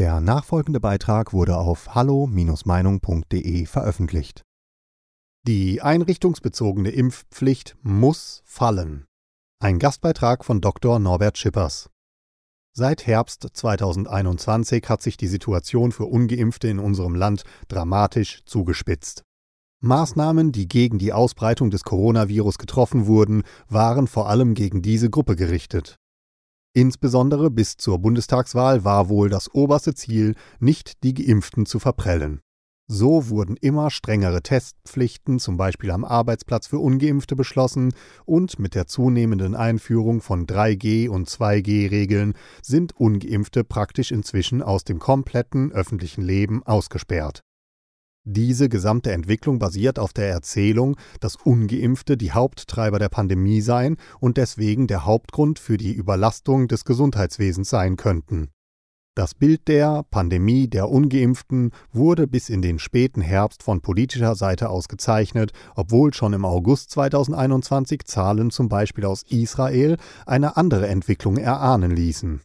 Der nachfolgende Beitrag wurde auf hallo-meinung.de veröffentlicht. Die einrichtungsbezogene Impfpflicht muss fallen. Ein Gastbeitrag von Dr. Norbert Schippers. Seit Herbst 2021 hat sich die Situation für ungeimpfte in unserem Land dramatisch zugespitzt. Maßnahmen, die gegen die Ausbreitung des Coronavirus getroffen wurden, waren vor allem gegen diese Gruppe gerichtet. Insbesondere bis zur Bundestagswahl war wohl das oberste Ziel, nicht die Geimpften zu verprellen. So wurden immer strengere Testpflichten, zum Beispiel am Arbeitsplatz für ungeimpfte, beschlossen und mit der zunehmenden Einführung von 3G und 2G-Regeln sind ungeimpfte praktisch inzwischen aus dem kompletten öffentlichen Leben ausgesperrt. Diese gesamte Entwicklung basiert auf der Erzählung, dass ungeimpfte die Haupttreiber der Pandemie seien und deswegen der Hauptgrund für die Überlastung des Gesundheitswesens sein könnten. Das Bild der Pandemie der ungeimpften wurde bis in den späten Herbst von politischer Seite aus gezeichnet, obwohl schon im August 2021 Zahlen zum Beispiel aus Israel eine andere Entwicklung erahnen ließen.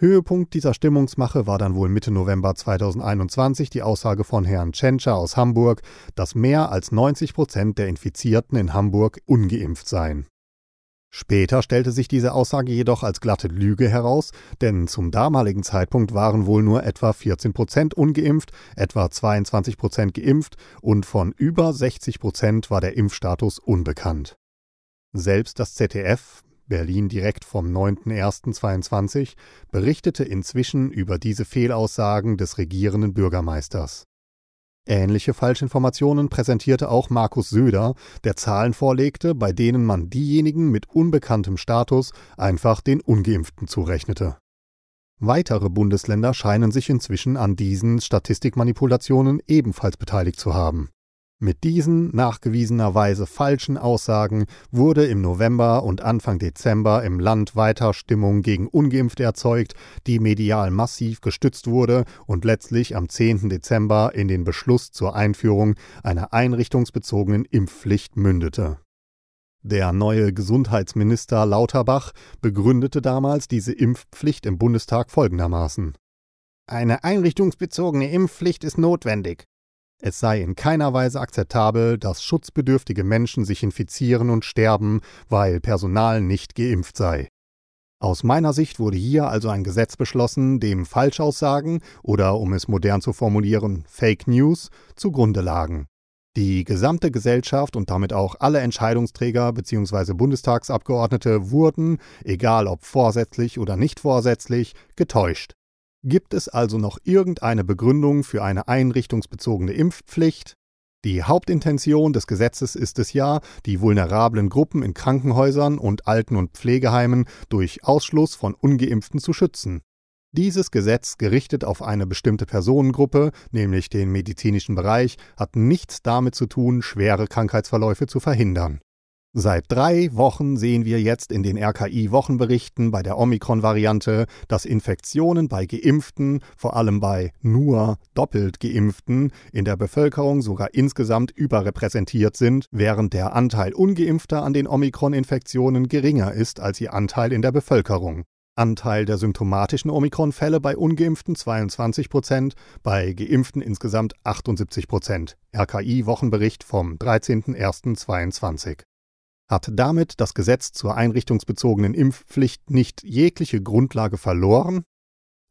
Höhepunkt dieser Stimmungsmache war dann wohl Mitte November 2021 die Aussage von Herrn Tschentscher aus Hamburg, dass mehr als 90 Prozent der Infizierten in Hamburg ungeimpft seien. Später stellte sich diese Aussage jedoch als glatte Lüge heraus, denn zum damaligen Zeitpunkt waren wohl nur etwa 14 Prozent ungeimpft, etwa 22 Prozent geimpft und von über 60 Prozent war der Impfstatus unbekannt. Selbst das ZDF, Berlin direkt vom 9.01.22, berichtete inzwischen über diese Fehlaussagen des regierenden Bürgermeisters. Ähnliche Falschinformationen präsentierte auch Markus Söder, der Zahlen vorlegte, bei denen man diejenigen mit unbekanntem Status einfach den ungeimpften zurechnete. Weitere Bundesländer scheinen sich inzwischen an diesen Statistikmanipulationen ebenfalls beteiligt zu haben. Mit diesen nachgewiesenerweise falschen Aussagen wurde im November und Anfang Dezember im Land weiter Stimmung gegen ungeimpfte erzeugt, die medial massiv gestützt wurde und letztlich am 10. Dezember in den Beschluss zur Einführung einer einrichtungsbezogenen Impfpflicht mündete. Der neue Gesundheitsminister Lauterbach begründete damals diese Impfpflicht im Bundestag folgendermaßen Eine einrichtungsbezogene Impfpflicht ist notwendig. Es sei in keiner Weise akzeptabel, dass schutzbedürftige Menschen sich infizieren und sterben, weil Personal nicht geimpft sei. Aus meiner Sicht wurde hier also ein Gesetz beschlossen, dem Falschaussagen oder, um es modern zu formulieren, Fake News zugrunde lagen. Die gesamte Gesellschaft und damit auch alle Entscheidungsträger bzw. Bundestagsabgeordnete wurden, egal ob vorsätzlich oder nicht vorsätzlich, getäuscht. Gibt es also noch irgendeine Begründung für eine einrichtungsbezogene Impfpflicht? Die Hauptintention des Gesetzes ist es ja, die vulnerablen Gruppen in Krankenhäusern und Alten- und Pflegeheimen durch Ausschluss von ungeimpften zu schützen. Dieses Gesetz, gerichtet auf eine bestimmte Personengruppe, nämlich den medizinischen Bereich, hat nichts damit zu tun, schwere Krankheitsverläufe zu verhindern. Seit drei Wochen sehen wir jetzt in den RKI-Wochenberichten bei der Omikron-Variante, dass Infektionen bei Geimpften, vor allem bei nur doppelt Geimpften, in der Bevölkerung sogar insgesamt überrepräsentiert sind, während der Anteil ungeimpfter an den Omikron-Infektionen geringer ist als ihr Anteil in der Bevölkerung. Anteil der symptomatischen Omikron-Fälle bei ungeimpften 22 Prozent, bei geimpften insgesamt 78 Prozent. RKI-Wochenbericht vom 13.01.22 hat damit das Gesetz zur einrichtungsbezogenen Impfpflicht nicht jegliche Grundlage verloren?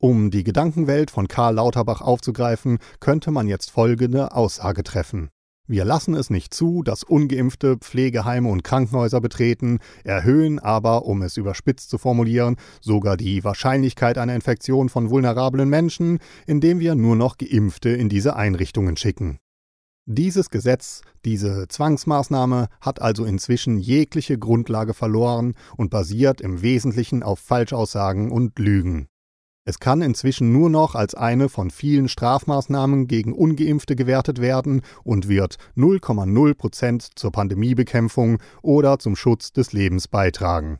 Um die Gedankenwelt von Karl Lauterbach aufzugreifen, könnte man jetzt folgende Aussage treffen. Wir lassen es nicht zu, dass ungeimpfte Pflegeheime und Krankenhäuser betreten, erhöhen aber, um es überspitzt zu formulieren, sogar die Wahrscheinlichkeit einer Infektion von vulnerablen Menschen, indem wir nur noch geimpfte in diese Einrichtungen schicken. Dieses Gesetz, diese Zwangsmaßnahme hat also inzwischen jegliche Grundlage verloren und basiert im Wesentlichen auf Falschaussagen und Lügen. Es kann inzwischen nur noch als eine von vielen Strafmaßnahmen gegen ungeimpfte gewertet werden und wird 0,0 Prozent zur Pandemiebekämpfung oder zum Schutz des Lebens beitragen.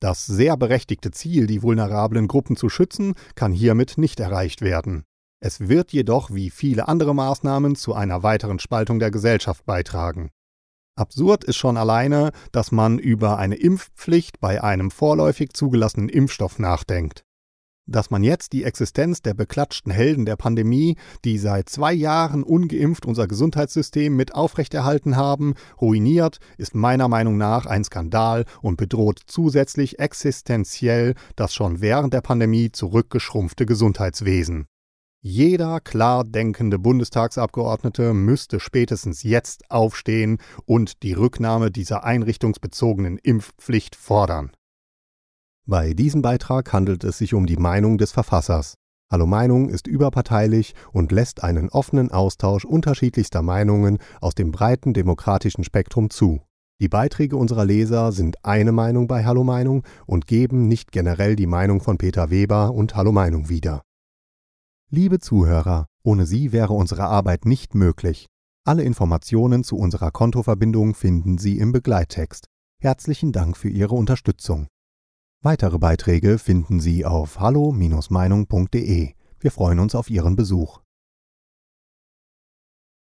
Das sehr berechtigte Ziel, die vulnerablen Gruppen zu schützen, kann hiermit nicht erreicht werden. Es wird jedoch wie viele andere Maßnahmen zu einer weiteren Spaltung der Gesellschaft beitragen. Absurd ist schon alleine, dass man über eine Impfpflicht bei einem vorläufig zugelassenen Impfstoff nachdenkt. Dass man jetzt die Existenz der beklatschten Helden der Pandemie, die seit zwei Jahren ungeimpft unser Gesundheitssystem mit aufrechterhalten haben, ruiniert, ist meiner Meinung nach ein Skandal und bedroht zusätzlich existenziell das schon während der Pandemie zurückgeschrumpfte Gesundheitswesen. Jeder klar denkende Bundestagsabgeordnete müsste spätestens jetzt aufstehen und die Rücknahme dieser einrichtungsbezogenen Impfpflicht fordern. Bei diesem Beitrag handelt es sich um die Meinung des Verfassers. Hallo Meinung ist überparteilich und lässt einen offenen Austausch unterschiedlichster Meinungen aus dem breiten demokratischen Spektrum zu. Die Beiträge unserer Leser sind eine Meinung bei Hallo Meinung und geben nicht generell die Meinung von Peter Weber und Hallo Meinung wieder. Liebe Zuhörer, ohne Sie wäre unsere Arbeit nicht möglich. Alle Informationen zu unserer Kontoverbindung finden Sie im Begleittext. Herzlichen Dank für Ihre Unterstützung. Weitere Beiträge finden Sie auf hallo-meinung.de. Wir freuen uns auf Ihren Besuch.